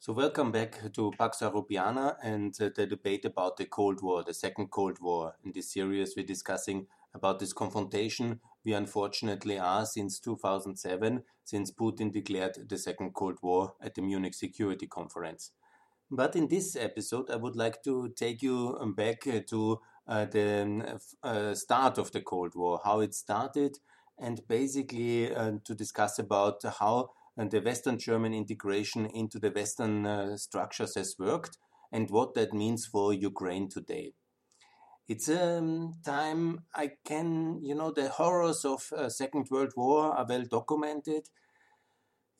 So, welcome back to Pax Europiana and uh, the debate about the Cold War, the Second Cold War. In this series, we're discussing about this confrontation we unfortunately are since 2007, since Putin declared the Second Cold War at the Munich Security Conference. But in this episode, I would like to take you back to uh, the uh, start of the Cold War, how it started, and basically uh, to discuss about how and the Western German integration into the Western uh, structures has worked and what that means for Ukraine today. It's a um, time I can, you know, the horrors of uh, Second World War are well documented.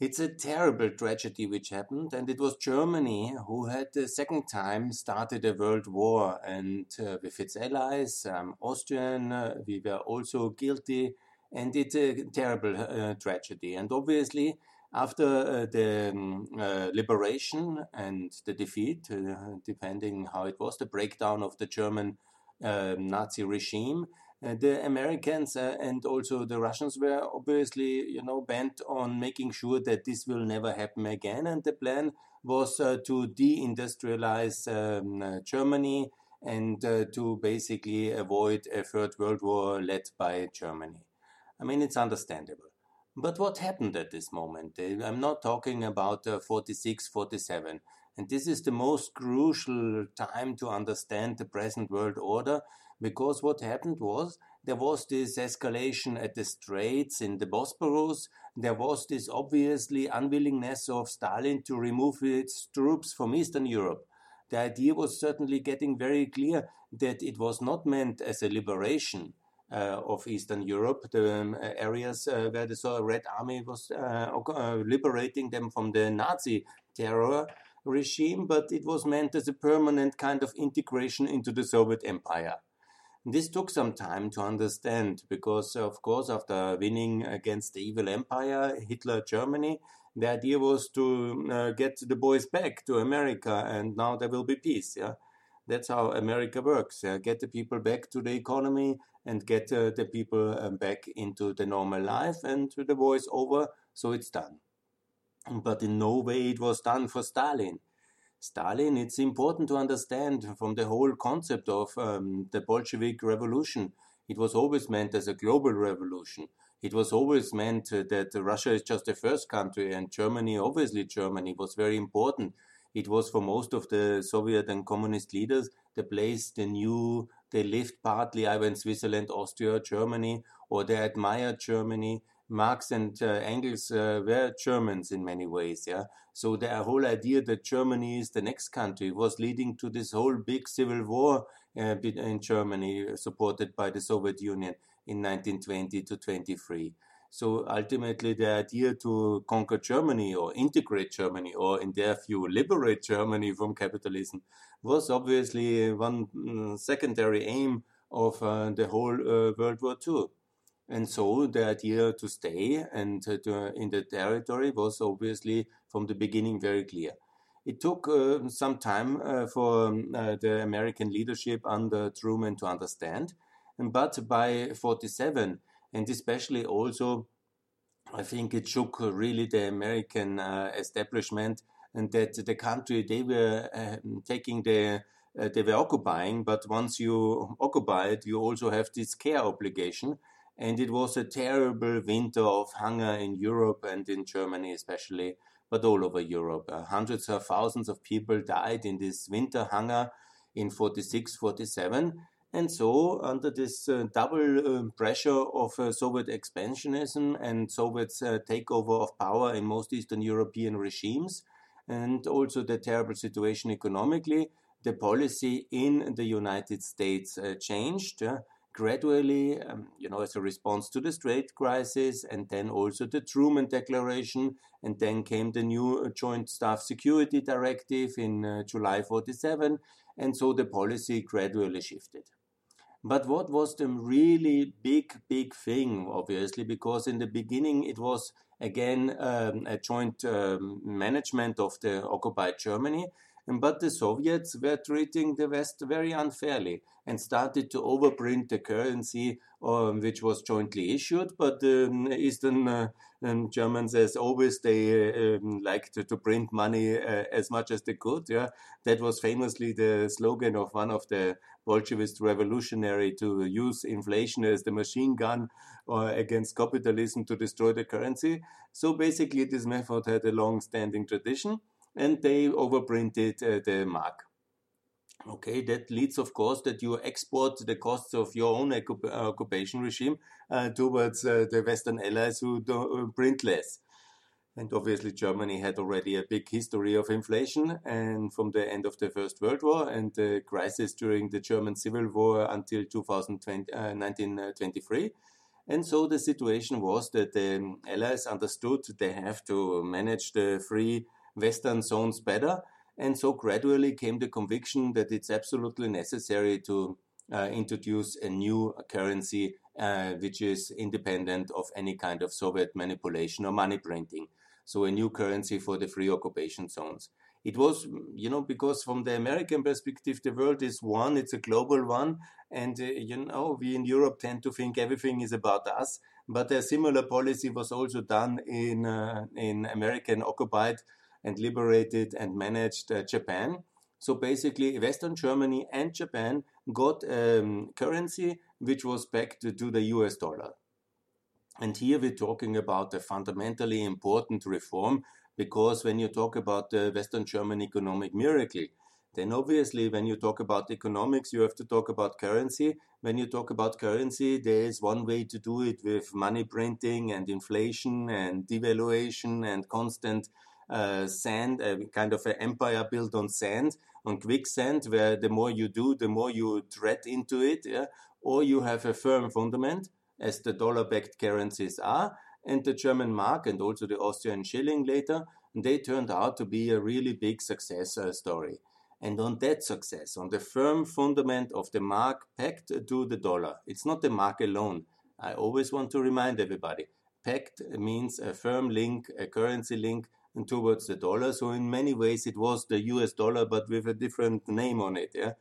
It's a terrible tragedy which happened, and it was Germany who had the second time started a world war, and uh, with its allies, um, Austrian, uh, we were also guilty, and it's a terrible uh, tragedy. And obviously, after uh, the um, uh, liberation and the defeat, uh, depending how it was, the breakdown of the German Nazi regime, the Americans and also the Russians were obviously, you know, bent on making sure that this will never happen again. And the plan was uh, to deindustrialize um, uh, Germany and uh, to basically avoid a third world war led by Germany. I mean, it's understandable. But what happened at this moment? Eh, I'm not talking about uh, 46, 47. And this is the most crucial time to understand the present world order because what happened was there was this escalation at the Straits in the Bosporus. There was this obviously unwillingness of Stalin to remove its troops from Eastern Europe. The idea was certainly getting very clear that it was not meant as a liberation of Eastern Europe, the um, areas uh, where the Red Army was uh, liberating them from the Nazi terror regime, but it was meant as a permanent kind of integration into the Soviet Empire. This took some time to understand because, of course, after winning against the evil empire, Hitler Germany, the idea was to uh, get the boys back to America and now there will be peace. Yeah? That's how America works. Get the people back to the economy and get uh, the people um, back into the normal life and the war is over, so it's done. But in no way it was done for Stalin. Stalin, it's important to understand from the whole concept of um, the Bolshevik revolution. It was always meant as a global revolution. It was always meant uh, that Russia is just the first country and Germany, obviously Germany, was very important. It was for most of the Soviet and communist leaders the place they knew they lived partly either in Switzerland, Austria, Germany, or they admired Germany. Marx and uh, Engels uh, were Germans in many ways, yeah. So the whole idea that Germany is the next country was leading to this whole big civil war uh, in Germany, supported by the Soviet Union in 1920 to 23. So ultimately, the idea to conquer Germany or integrate Germany, or in their view, liberate Germany from capitalism, was obviously one mm, secondary aim of uh, the whole uh, World War II. And so the idea to stay and uh, to, in the territory was obviously from the beginning very clear. It took uh, some time uh, for um, uh, the American leadership under Truman to understand, but by 47, and especially also, I think it shook really the American establishment and that the country they were uh, taking the uh, they were occupying, but once you occupy it, you also have this care obligation. And it was a terrible winter of hunger in Europe and in Germany, especially, but all over Europe. Uh, hundreds of thousands of people died in this winter hunger in 46, 47. And so, under this uh, double uh, pressure of uh, Soviet expansionism and Soviet uh, takeover of power in most Eastern European regimes, and also the terrible situation economically, the policy in the United States uh, changed uh, gradually, um, you know, as a response to the Strait crisis, and then also the Truman Declaration, and then came the new Joint Staff Security Directive in July 47, and so the policy gradually shifted. But what was the really big, big thing, obviously, because in the beginning it was again um, a joint um, management of the occupied Germany. But the Soviets were treating the West very unfairly and started to overprint the currency, um, which was jointly issued. But um, Eastern uh, um, Germans, as always, they uh, liked to, to, print money uh, as much as they could. Yeah, that was famously the slogan of one of the Bolshevist revolutionary to use inflation as the machine gun uh, against capitalism to destroy the currency. So basically, this method had a long-standing tradition, and they overprinted uh, the mark. Okay, that leads, of course, that you export the costs of your own occupation regime uh, towards uh, the Western allies who do, uh, print less. And obviously, Germany had already a big history of inflation, and from the end of the First World War and the crisis during the German Civil War until 2020, uh, 1923. And so the situation was that the Allies understood they have to manage the free Western zones better and so gradually came the conviction that it's absolutely necessary to uh, introduce a new currency uh, which is independent of any kind of Soviet manipulation or money printing. So a new currency for the free occupation zones. It was, you know, because from the American perspective, the world is one, it's a global one. And, uh, you know, we in Europe tend to think everything is about us. But a similar policy was also done in, uh, in American occupied and liberated and managed uh, Japan. So basically, Western Germany and Japan got um, currency which was backed to the US dollar. And here we're talking about a fundamentally important reform because when you talk about the Western German economic miracle, then obviously when you talk about economics, you have to talk about currency. When you talk about currency, there is one way to do it with money printing and inflation and devaluation and constant sand, a kind of an empire built on sand, on quicksand, where the more you do, the more you tread into it, yeah? or you have a firm fundament, as the dollar-backed currencies are, and the German mark and also the Austrian shilling later, they turned out to be a really big success uh, story. And on that success, on the firm fundament of the mark pegged to the dollar, it's not the mark alone. I always want to remind everybody pegged means a firm link, a currency link towards the dollar. So in many ways, it was the U.S. dollar, but with a different name on it. Yeah,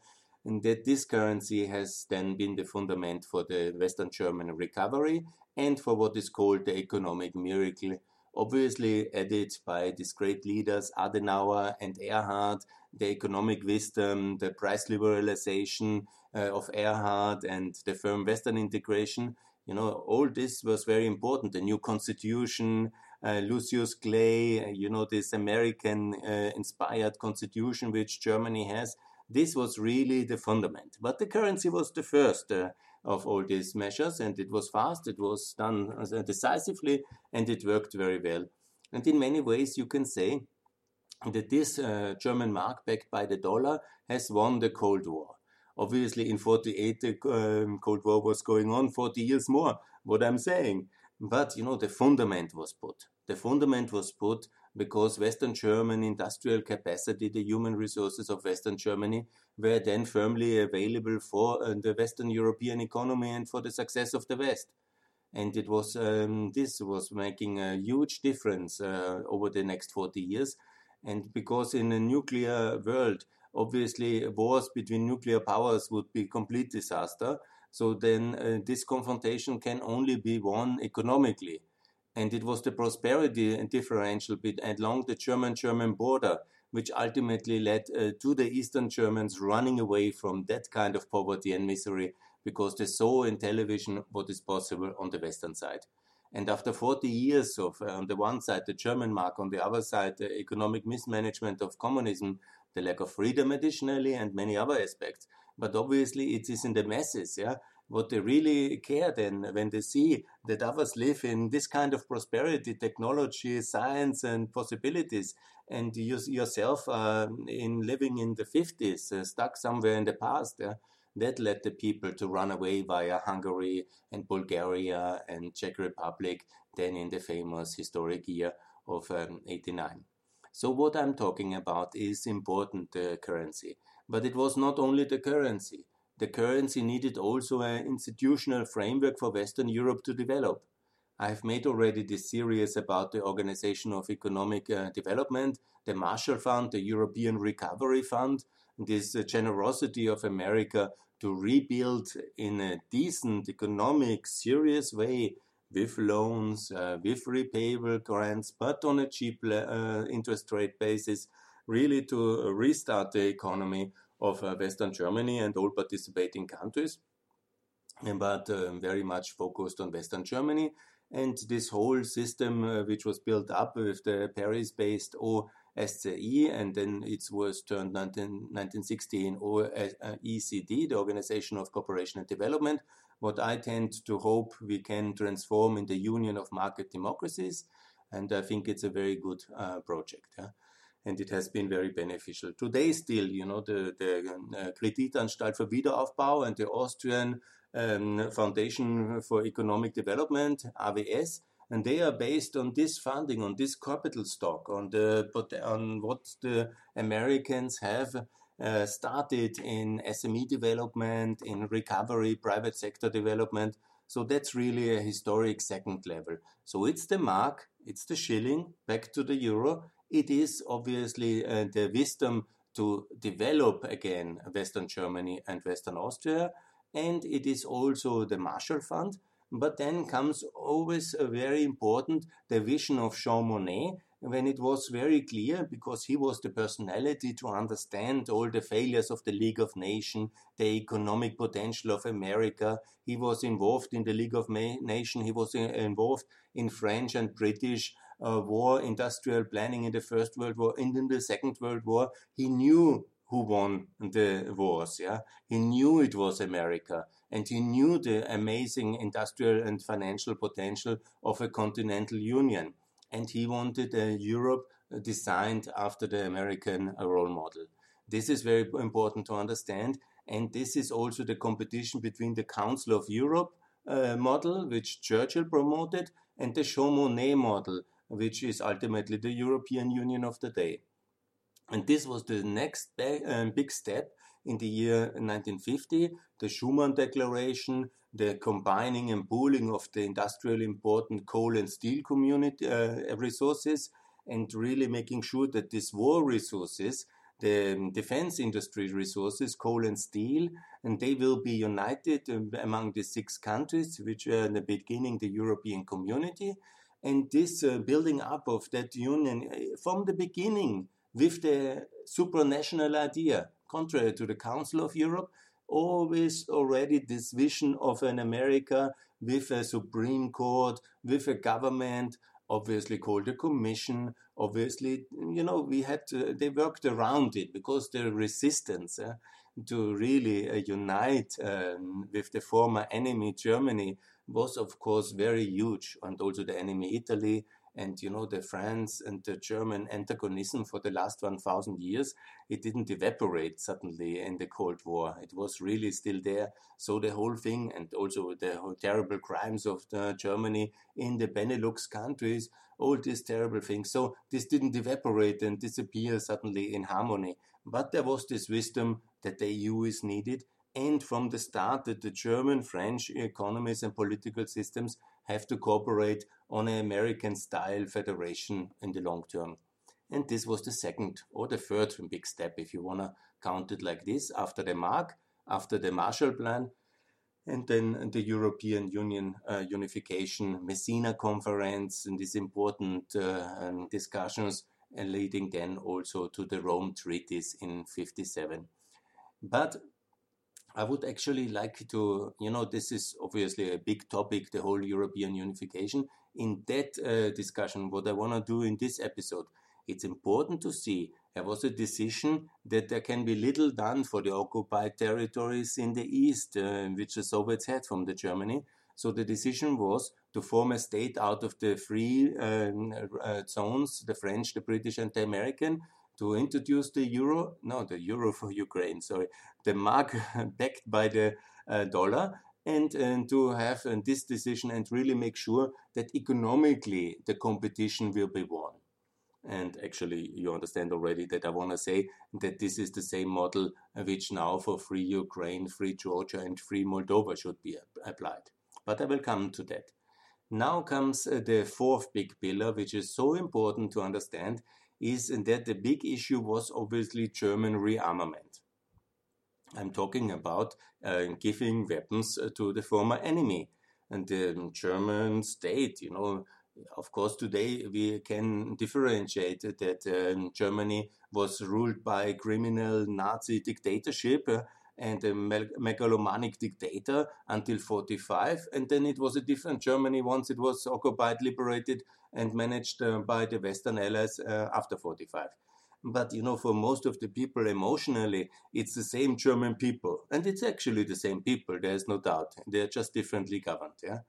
and that this currency has then been the fundament for the Western German recovery and for what is called the economic miracle. Obviously, added by these great leaders Adenauer and Erhard, the economic wisdom, the price liberalization uh, of Erhard, and the firm Western integration. You know, all this was very important. The new constitution, Lucius Clay, uh, you know, this American uh, inspired constitution which Germany has. This was really the fundament. But the currency was the first of all these measures, and it was fast, it was done decisively, and it worked very well. And in many ways, you can say that this uh, German mark, backed by the dollar, has won the Cold War. Obviously, in 48, the um, Cold War was going on 40 years more, what I'm saying. But you know, the fundament was put. The fundament was put because Western German industrial capacity, the human resources of Western Germany, were then firmly available for uh, the Western European economy and for the success of the West. And it was um, this was making a huge difference uh, over the next 40 years. And because in a nuclear world, obviously wars between nuclear powers would be complete disaster. So then uh, this confrontation can only be won economically. And it was the prosperity and differential bit along the German-German border which ultimately led uh, to the Eastern Germans running away from that kind of poverty and misery because they saw in television what is possible on the Western side. And after 40 years of, uh, on the one side, the German mark, on the other side, the economic mismanagement of communism, the lack of freedom additionally, and many other aspects, but obviously it is in the masses, yeah. What they really care then when they see that others live in this kind of prosperity, technology, science, and possibilities, and you yourself uh, in living in the 50s, uh, stuck somewhere in the past, yeah, that led the people to run away via Hungary and Bulgaria and Czech Republic, then in the famous historic year of um, 89. So what I'm talking about is important uh, currency. But it was not only the currency. The currency needed also an institutional framework for Western Europe to develop. I've made already this series about the Organization of Economic uh, Development, the Marshall Fund, the European Recovery Fund, this uh, generosity of America to rebuild in a decent, economic, serious way with loans, uh, with repayable grants, but on a cheap uh, interest rate basis, really to restart the economy of uh, Western Germany and all participating countries, but um, very much focused on Western Germany. And this whole system, uh, which was built up with the Paris based OSCE, and then it was turned 19, 1960 in OECD, the Organization of Cooperation and Development, what I tend to hope we can transform in the Union of Market Democracies. And I think it's a very good uh, project. Yeah? And it has been very beneficial. Today, still, you know, the, the uh, Kreditanstalt für Wiederaufbau and the Austrian um, Foundation for Economic Development, AWS, and they are based on this funding, on this capital stock, on the on what the Americans have uh, started in SME development, in recovery, private sector development. So that's really a historic second level. So it's the mark, it's the shilling, back to the euro. It is obviously uh, the wisdom to develop again Western Germany and Western Austria. And it is also the Marshall Fund. But then comes always a very important the vision of Jean Monnet, when it was very clear, because he was the personality to understand all the failures of the League of Nations, the economic potential of America. He was involved in the League of Nations. He was involved in French and British uh, war, industrial planning in the First World War, and in the Second World War. He knew who won the wars. Yeah, he knew it was America, and he knew the amazing industrial and financial potential of a continental union and he wanted a Europe designed after the American role model. This is very important to understand, and this is also the competition between the Council of Europe uh, model, which Churchill promoted, and the Jean Monnet model, which is ultimately the European Union of the day. And this was the next big, um, step in the year 1950, the Schuman Declaration, the combining and pooling of the industrially important coal and steel community uh, resources, and really making sure that these war resources, the defense industry resources, coal and steel, and they will be united um, among the six countries, which were in the beginning the European community. And this uh, building up of that union uh, from the beginning with the supranational idea, contrary to the Council of Europe, always already this vision of an America with a Supreme Court, with a government, obviously called a commission. Obviously, you know, we had to, they worked around it because the resistance uh, to really uh, unite um, with the former enemy Germany was, of course, very huge, and also the enemy Italy and you know the France and the German antagonism for the last 1000 years it didn't evaporate suddenly in the Cold War. It was really still there. So the whole thing and also the terrible crimes of uh, Germany in the Benelux countries all these terrible things. So this didn't evaporate and disappear suddenly in harmony. But there was this wisdom that the EU is needed and from the start that the German, French economies and political systems have to cooperate on an American style federation in the long term. And this was the second or the third big step, if you want to count it like this, after the Mark, after the Marshall Plan, and then the European Union uh, unification, Messina Conference, and these important uh, um, discussions, and leading then also to the Rome treaties in 57. But I would actually like to, you know, this is obviously a big topic, the whole European unification. In that uh, discussion, what I want to do in this episode, it's important to see there was a decision that there can be little done for the occupied territories in the east, uh, which the Soviets had from the Germany. So the decision was to form a state out of the three um, uh, zones, the French, the British, and the American, to introduce the euro, no, the euro for Ukraine, sorry, the mark backed by the uh, dollar, and, and to have uh, this decision and really make sure that economically the competition will be won. And actually, you understand already that I want to say that this is the same model which now for free Ukraine, free Georgia, and free Moldova should be applied. But I will come to that. Now comes uh, the fourth big pillar, which is so important to understand, is that the big issue was obviously German rearmament. I'm talking about uh, giving weapons uh, to the former enemy and the German state. You know, of course, today we can differentiate that uh, Germany was ruled by criminal Nazi dictatorship. Uh, and a megalomaniac dictator until 45 and then it was a different germany once it was occupied liberated and managed uh, by the western allies uh, after 45 but you know for most of the people emotionally it's the same german people and it's actually the same people there's no doubt. They're just differently governed yeah?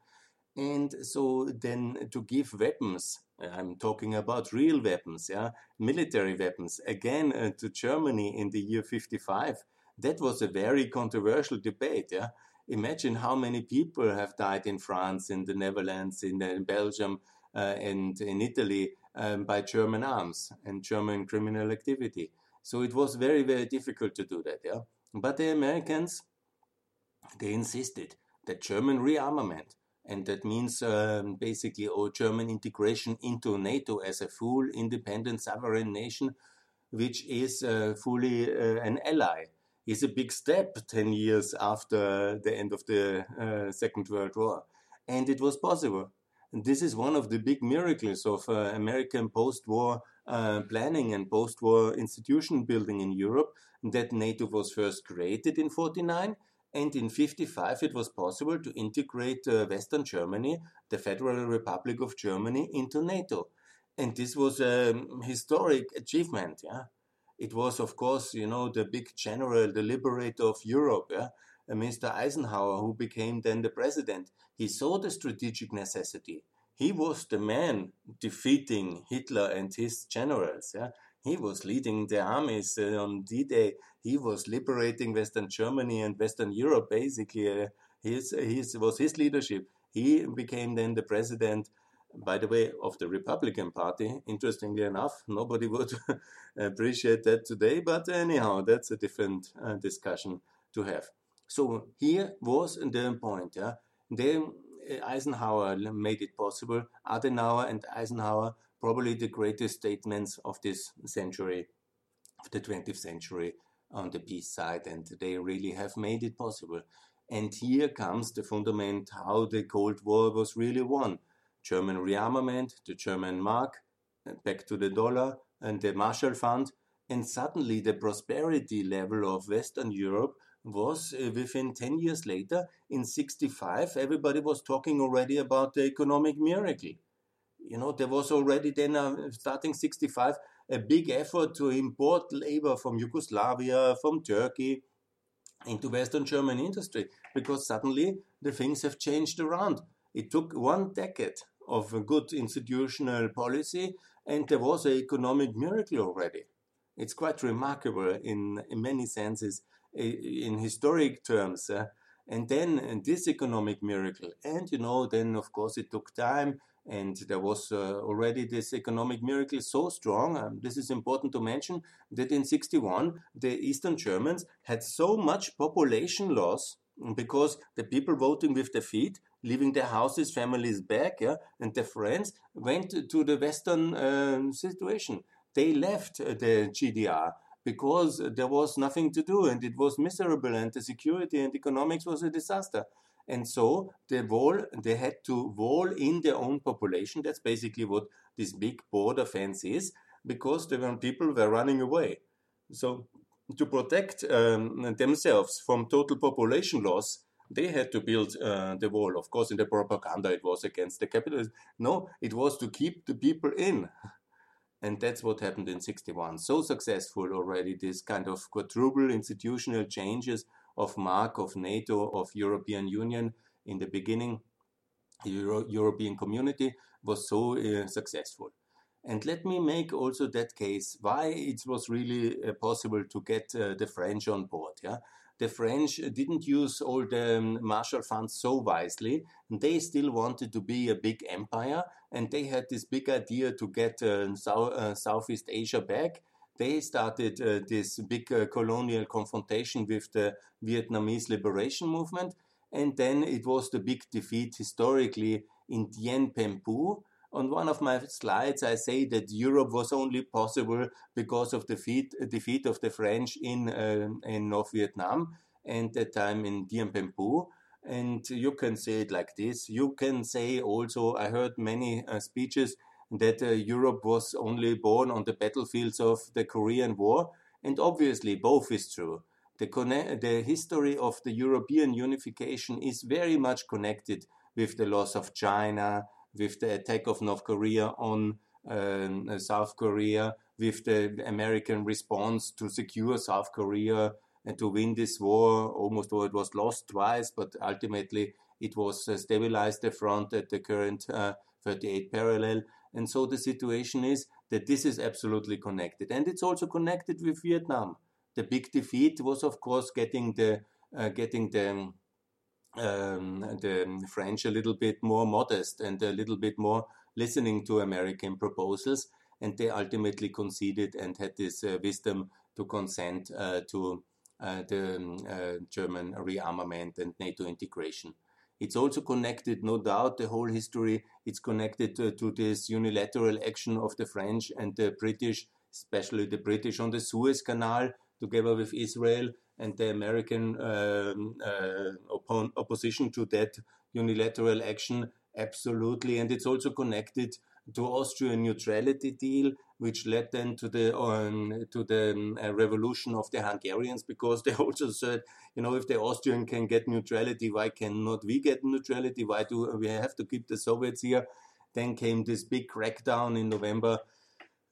And so then to give weapons i'm talking about real weapons yeah? Military weapons again uh, to germany in the year 55 that was a very controversial debate. Yeah, imagine how many people have died in France, in the Netherlands, in, in Belgium, uh, and in Italy um, by German arms and German criminal activity. So it was very, very difficult to do that. Yeah, but the Americans they insisted that German rearmament and that means um, basically all German integration into NATO as a full independent sovereign nation, which is uh, fully uh, an ally is a big step 10 years after the end of the uh, Second World War. And it was possible. And this is one of the big miracles of uh, American post war uh, planning and post war institution building in Europe that NATO was first created in 49 and in 55 it was possible to integrate uh, Western Germany, the Federal Republic of Germany, into NATO. And this was a historic achievement. Yeah? It was, of course, you know, the big general, the liberator of Europe, yeah? Uh, Mr. Eisenhower, who became then the president. He saw the strategic necessity. He was the man defeating Hitler and his generals. Yeah? He was leading the armies uh, on D-Day. He was liberating Western Germany and Western Europe. Basically, uh, his his was his leadership. He became then the president by the way, of the Republican Party. Interestingly enough, nobody would appreciate that today, but anyhow, that's a different uh, discussion to have. So here was the point. Yeah, then uh, Eisenhower made it possible. Adenauer and Eisenhower, probably the greatest statements of this century, of the 20th century, on the peace side, and they really have made it possible. And here comes the fundament how the Cold War was really won German rearmament, the German mark, back to the dollar, and the Marshall Fund. And suddenly the prosperity level of Western Europe was uh, within 10 years later, in 65, everybody was talking already about the economic miracle. You know, there was already then, uh, starting 65, a big effort to import labor from Yugoslavia, from Turkey, into Western German industry, because suddenly the things have changed around. It took one decade of a good institutional policy, and there was an economic miracle already. It's quite remarkable in, in many senses, in historic terms. Uh, and then this economic miracle, and you know, then of course it took time, and there was uh, already this economic miracle so strong. Um, this is important to mention that in 61 the Eastern Germans had so much population loss because the people voting with their feet, leaving their houses, families back, yeah, and their friends went to the Western uh, situation. They left uh, the GDR because there was nothing to do and it was miserable and the security and economics was a disaster. And so the wall, they had to wall in their own population. That's basically what this big border fence is, because the people were running away. So to protect um, themselves from total population loss, they had to build uh, the wall. Of course, in the propaganda, it was against the capitalists. No, it was to keep the people in. And that's what happened in 61. So successful already, this kind of quadruple institutional changes of Mark, of NATO, of European Union in the beginning, Euro European community was so uh, successful. And let me make also that case why it was really uh, possible to get uh, the French on board. Yeah, the French didn't use all the um, Marshall funds so wisely. They still wanted to be a big empire, and they had this big idea to get uh, South, uh, Southeast Asia back. They started uh, this big uh, colonial confrontation with the Vietnamese liberation movement, and then it was the big defeat historically in Dien Phu. On one of my slides, I say that Europe was only possible because of the defeat, defeat of the French in, uh, in North Vietnam and that time in Dien Bien Phu. And you can say it like this. You can say also, I heard many uh, speeches that uh, Europe was only born on the battlefields of the Korean War. And obviously, both is true. The, the history of the European unification is very much connected with the loss of China, with the attack of North Korea on uh, South Korea, with the American response to secure South Korea and to win this war. Almost though it was lost twice, but ultimately it was uh, stabilized the front at the current uh, 38 parallel. And so the situation is that this is absolutely connected. And it's also connected with Vietnam. The big defeat was, of course, getting the uh, getting the um, the French a little bit more modest and a little bit more listening to American proposals. And they ultimately conceded and had this uh, wisdom to consent uh, to uh, the um, uh, German rearmament and NATO integration. It's also connected, no doubt, the whole history. It's connected to, to this unilateral action of the French and the British, especially the British on the Suez Canal, together with Israel, and the American um, uh, opposition to that unilateral action. Absolutely, and it's also connected to Austrian neutrality deal, which led then to the um, to the um, uh, revolution of the Hungarians, because they also said, you know, if the Austrian can get neutrality, why cannot we get neutrality? Why do we have to keep the Soviets here? Then came this big crackdown in November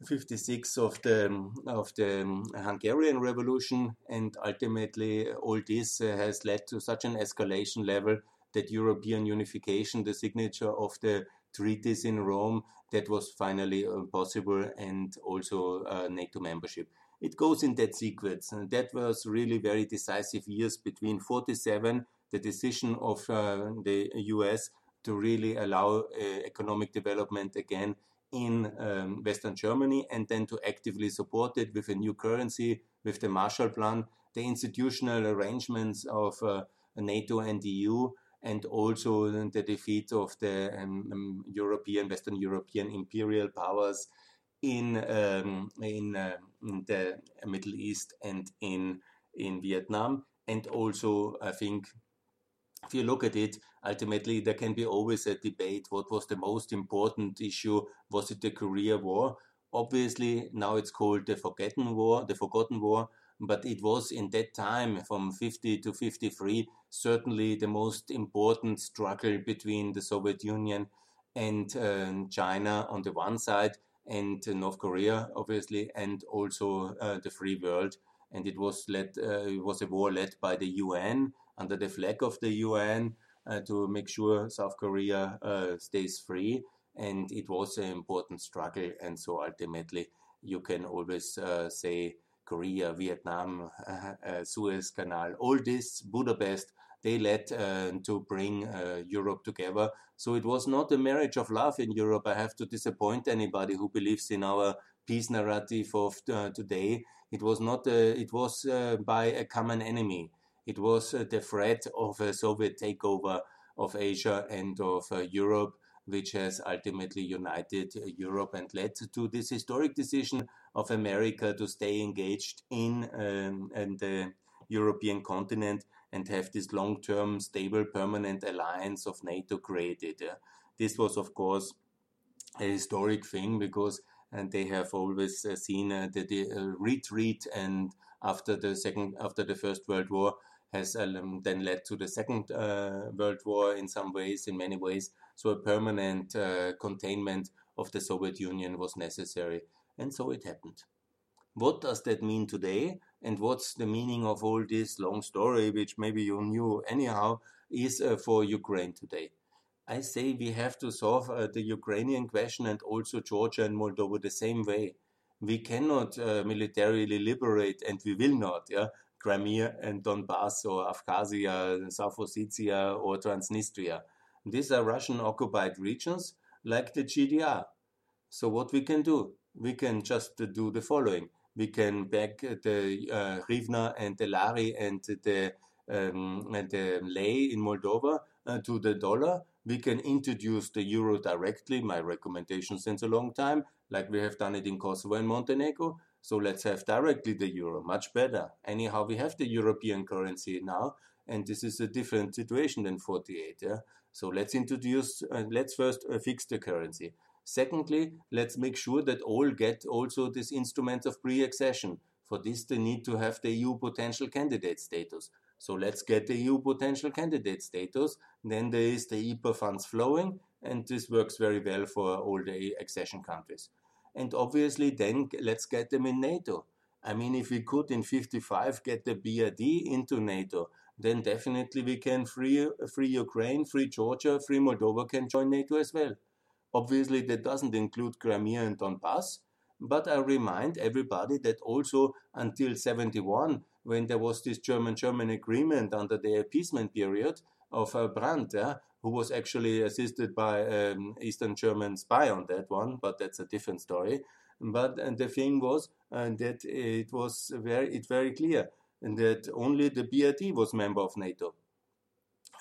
56 of the of the Hungarian Revolution, and ultimately all this uh, has led to such an escalation level that European unification, the signature of the treaties in Rome, that was finally uh, possible, and also uh, NATO membership. It goes in that sequence, and that was really very decisive years between 47, the decision of uh, the US to really allow uh, economic development again in um, Western Germany and then to actively support it with a new currency, with the Marshall Plan, the institutional arrangements of uh, NATO and the EU, and also the defeat of the um, um, European, Western European imperial powers in um, in, uh, in, the Middle East and in in Vietnam, and also I think if you look at it, ultimately there can be always a debate what was the most important issue. Was it the korea war? Obviously now it's called the forgotten war the forgotten war but it was in that time from 50 to 53 certainly the most important struggle between the soviet union and uh, china on the one side and north korea obviously and also uh, the free world. And it was led uh, it was a war led by the un under the flag of the un uh, to make sure South Korea uh, stays free. And it was an important struggle. And so ultimately, you can always uh, say Korea, Vietnam, Suez Canal, all this, Budapest, they led uh, to bring uh, Europe together. So it was not a marriage of love in Europe. I have to disappoint anybody who believes in our peace narrative of uh, today. It was not. it was by a common enemy. It was uh, the threat of a Soviet takeover of Asia and of uh, Europe, which has ultimately united uh, Europe and led to this historic decision of America to stay engaged in, um, in the European continent and have this long term, stable, permanent alliance of NATO created. This was, of course, a historic thing because and they have always seen the, the retreat and after the second after the first world war has um, then led to the Second uh, World War in some ways, in many ways. So a permanent uh, containment of the Soviet Union was necessary, and so it happened. What does that mean today? And what's the meaning of all this long story, which maybe you knew anyhow, is uh, for Ukraine today? I say we have to solve uh, the Ukrainian question and also Georgia and Moldova the same way. We cannot uh, militarily liberate, and we will not, yeah, Crimea and Donbass or Abkhazia, South Ossetia or Transnistria. These are Russian occupied regions like the GDR. So what we can do? We can just do the following. We can back the uh, Hryvnia and the Lari and the, um, and the lei in Moldova uh, to the dollar. we can introduce the euro directly. My recommendation since a long time, like we have done it in Kosovo and Montenegro. So let's have directly the euro, much better. Anyhow, we have the European currency now, and this is a different situation than 48. Yeah. So let's introduce, uh, let's first uh, fix the currency. Secondly, let's make sure that all get also this instrument of pre-accession. For this, they need to have the EU potential candidate status. So let's get the EU potential candidate status. Then there is the IPA funds flowing, and this works very well for all the accession countries. And obviously, then let's get them in NATO. I mean, if we could in 55 get the BRD into NATO, then definitely we can free, free Ukraine, free Georgia, free Moldova can join NATO as well. Obviously, that doesn't include Crimea and Donbass, but I remind everybody that also until 71, when there was this German-German agreement under the appeasement period of uh, Brandt, who was actually assisted by um, Eastern German spy on that one, but that's a different story. But and the thing was uh, that it was very, it very clear that only the BRD was member of NATO.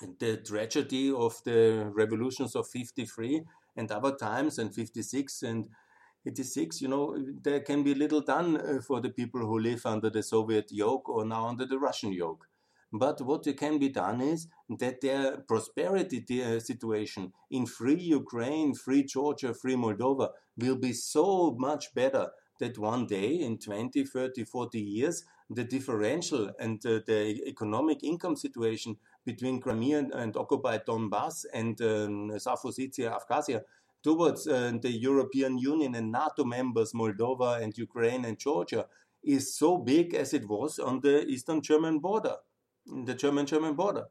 And the tragedy of the revolutions of 53 and other times and 56 and 86, you know, there can be little done uh, for the people who live under the Soviet yoke or now under the Russian yoke. But what can be done is that their prosperity uh, situation in free Ukraine, free Georgia, free Moldova will be so much better that one day in 20, 30, 40 years, the differential and uh, the economic income situation between Crimea and occupied Donbass and um, Ossetia, Abkhazia, towards uh, the European Union and NATO members, Moldova and Ukraine and Georgia, is so big as it was on the Eastern German border, the German-German border.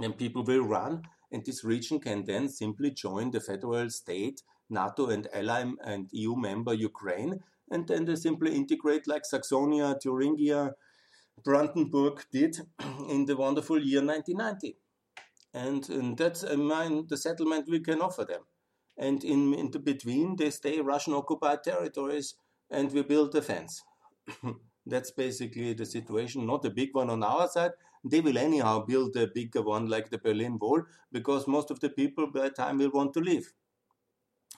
And people will run, and this region can then simply join the federal state, NATO and ally and EU member Ukraine, and then they simply integrate like Saxonia, Thuringia, Brandenburg did in the wonderful year 1990. And, and that's the settlement we can offer them. And in, in the between, they stay Russian occupied territories and we build a fence. that's basically the situation, not a big one on our side. They will anyhow build a bigger one like the Berlin Wall because most of the people by time will want to leave.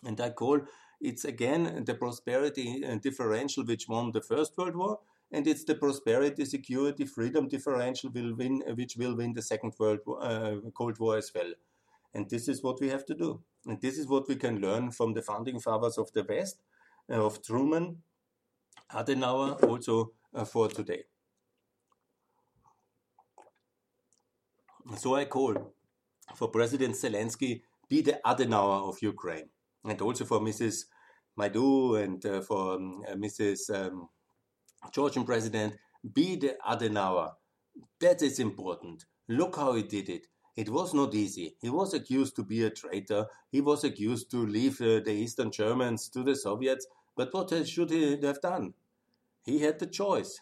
And I call it's again the prosperity differential which won the First World War and it's the prosperity, security, freedom differential will win, which will win the Second World uh, Cold War as well. And this is what we have to do. And this is what we can learn from the founding fathers of the West, uh, of Truman, Adenauer, also uh, for today. So I call for President Zelensky be the Adenauer of Ukraine, and also for Mrs. Maidu and uh, for um, Mrs. Um, Georgian president, be the Adenauer. That is important. Look how he did it. It was not easy. He was accused to be a traitor. He was accused to leave uh, the Eastern Germans to the Soviets. But what should he have done? He had the choice.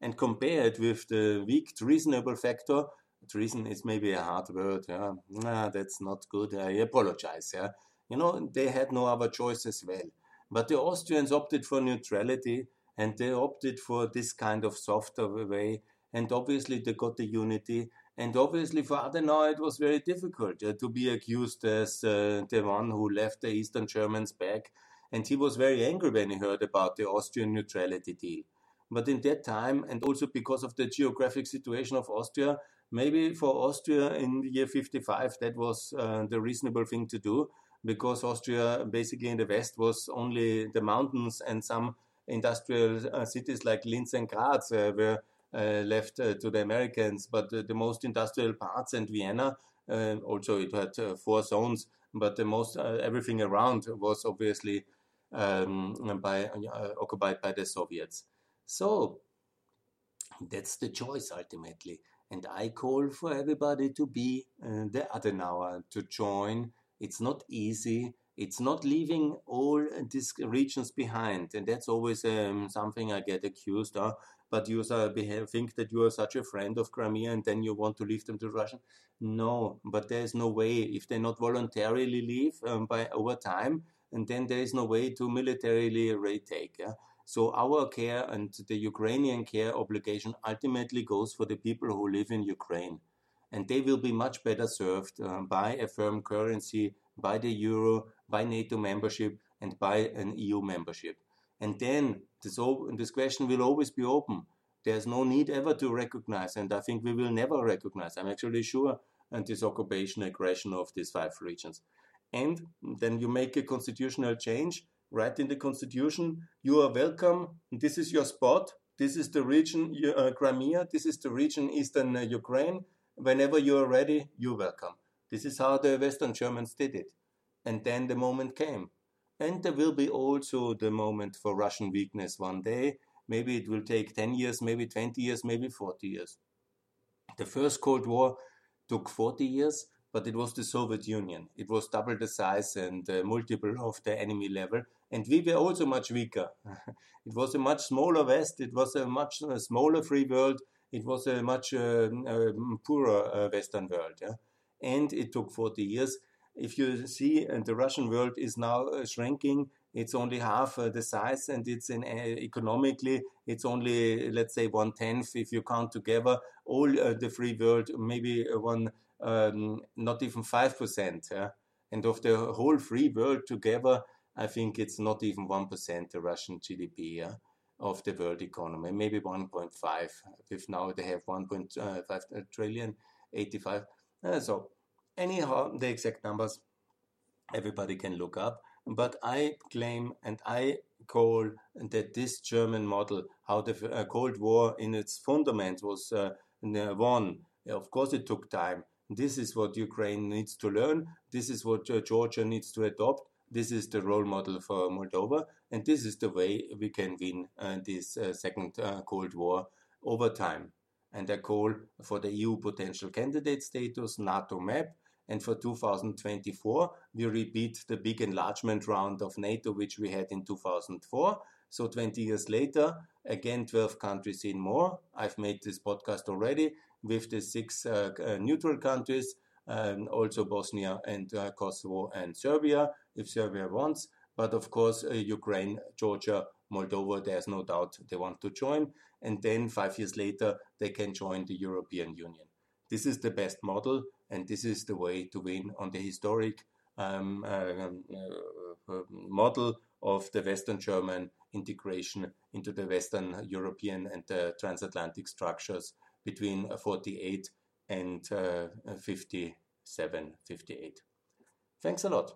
And compared with the weak treasonable factor, treason is maybe a hard word. Yeah, nah, that's not good. I apologize. Yeah, you know they had no other choice as well. But the Austrians opted for neutrality and they opted for this kind of softer way. And obviously, they got the unity. And obviously, for Adenauer, it was very difficult uh, to be accused as uh, the one who left the Eastern Germans back. And he was very angry when he heard about the Austrian neutrality deal. But in that time, and also because of the geographic situation of Austria, maybe for Austria in the year 55, that was uh, the reasonable thing to do, because Austria basically in the west was only the mountains and some industrial uh, cities like Linz and Graz uh, were uh, left to the Americans, but the most industrial parts and Vienna, also it had four zones, but the most everything around was obviously um, by occupied by the Soviets. So that's the choice ultimately. And I call for everybody to be uh, the Adenauer, to join. It's not easy it's not leaving all these regions behind, and that's always um, something I get accused of. But you think that you are such a friend of Crimea, and then you want to leave them to Russia. No, but there is no way if they not voluntarily leave um, by over time, and then there is no way to militarily retake. Yeah? So our care and the Ukrainian care obligation ultimately goes for the people who live in Ukraine. And they will be much better served uh, by a firm currency, by the euro, by NATO membership, and by an EU membership. And then this, this question will always be open. There's no need ever to recognize, and I think we will never recognize. I'm actually sure and this occupation aggression of these five regions. And then you make a constitutional change, right in the constitution. You are welcome. This is your spot. This is the region, uh, Crimea. This is the region, eastern uh, Ukraine. Whenever you are ready, you're welcome. This is how the Western Germans did it. And then the moment came. And there will be also the moment for Russian weakness one day. Maybe it will take 10 years, maybe 20 years, maybe 40 years. The first Cold War took 40 years, but it was the Soviet Union. It was double the size and uh, multiple of the enemy level. And we were also much weaker. it was a much smaller West. It was a much uh, smaller free world. It was a much um, poorer uh, Western world. Yeah? And it took 40 years if you see uh, the Russian world is now uh, shrinking, it's only half uh, the size, and it's in economically it's only let's say one tenth if you count together all the free world, maybe one um, not even five percent. Yeah? And of the whole free world together, I think it's not even one percent the Russian GDP. Yeah? of the world economy, maybe 1.5. If now they have 1.5 trillion, 85. Uh, so Anyhow, the exact numbers everybody can look up. But I claim and I call that this German model, how the uh, Cold War in its fundament was uh, won, of course it took time. This is what Ukraine needs to learn. This is what uh, Georgia needs to adopt. This is the role model for Moldova. And this is the way we can win uh, this uh, second uh, Cold War over time. And I call for the EU potential candidate status, NATO map, and for 2024, we repeat the big enlargement round of NATO, which we had in 2004. So 20 years later, again, 12 countries in more. I've made this podcast already with the six uh, uh, neutral countries, um, also Bosnia and uh, Kosovo and Serbia, if Serbia wants. But of course, uh, Ukraine, Georgia, Moldova, there's no doubt they want to join. And then five years later, they can join the European Union. This is the best model. And this is the way to win on the historic um, uh, um, uh, model of the Western German integration into the Western European and the transatlantic structures between 48 and uh, 57, 58. Thanks a lot.